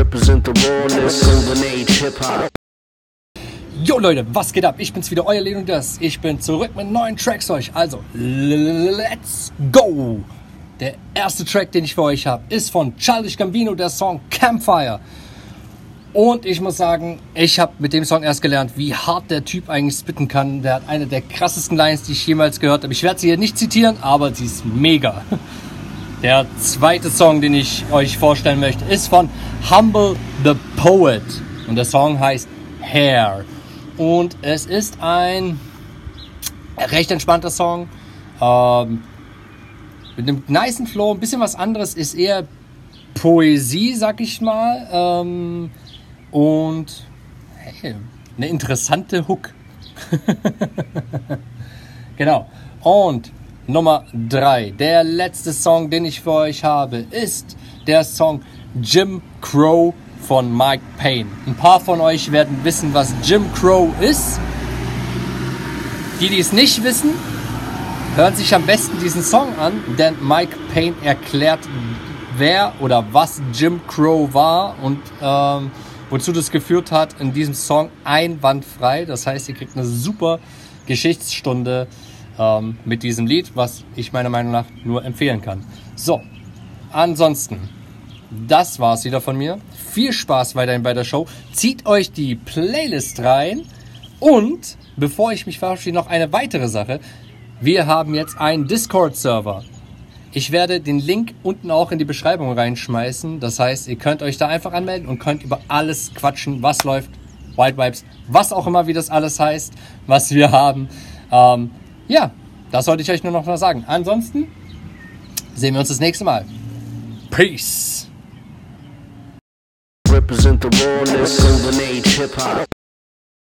Represent the rawness, golden age hip hop. Jo Leute, was geht ab? Ich bin's wieder, euer Leon das. Ich bin zurück mit neuen Tracks euch. Also, let's go! Der erste Track, den ich für euch habe, ist von Childish Gambino, der Song Campfire. Und ich muss sagen, ich habe mit dem Song erst gelernt, wie hart der Typ eigentlich spitten kann. Der hat eine der krassesten Lines, die ich jemals gehört habe. Ich werde sie hier nicht zitieren, aber sie ist mega. Der zweite Song, den ich euch vorstellen möchte, ist von Humble the Poet. Und der Song heißt Hair. Und es ist ein recht entspannter Song. Ähm, mit einem niceen Flow, ein bisschen was anderes, ist eher Poesie, sag ich mal. Ähm, und hey, eine interessante Hook. genau. Und Nummer 3, der letzte Song, den ich für euch habe, ist der Song Jim Crow von Mike Payne. Ein paar von euch werden wissen, was Jim Crow ist. Die, die es nicht wissen, hören sich am besten diesen Song an, denn Mike Payne erklärt, wer oder was Jim Crow war und ähm, wozu das geführt hat in diesem Song einwandfrei. Das heißt, ihr kriegt eine super Geschichtsstunde ähm, mit diesem Lied, was ich meiner Meinung nach nur empfehlen kann. So, ansonsten, das war's wieder von mir. Viel Spaß weiterhin bei der Show. Zieht euch die Playlist rein und bevor ich mich verabschiede, noch eine weitere Sache. Wir haben jetzt einen Discord-Server. Ich werde den Link unten auch in die Beschreibung reinschmeißen. Das heißt, ihr könnt euch da einfach anmelden und könnt über alles quatschen, was läuft, Wild Vibes, was auch immer, wie das alles heißt, was wir haben. Ähm, ja, das sollte ich euch nur noch mal sagen. Ansonsten sehen wir uns das nächste Mal. Peace.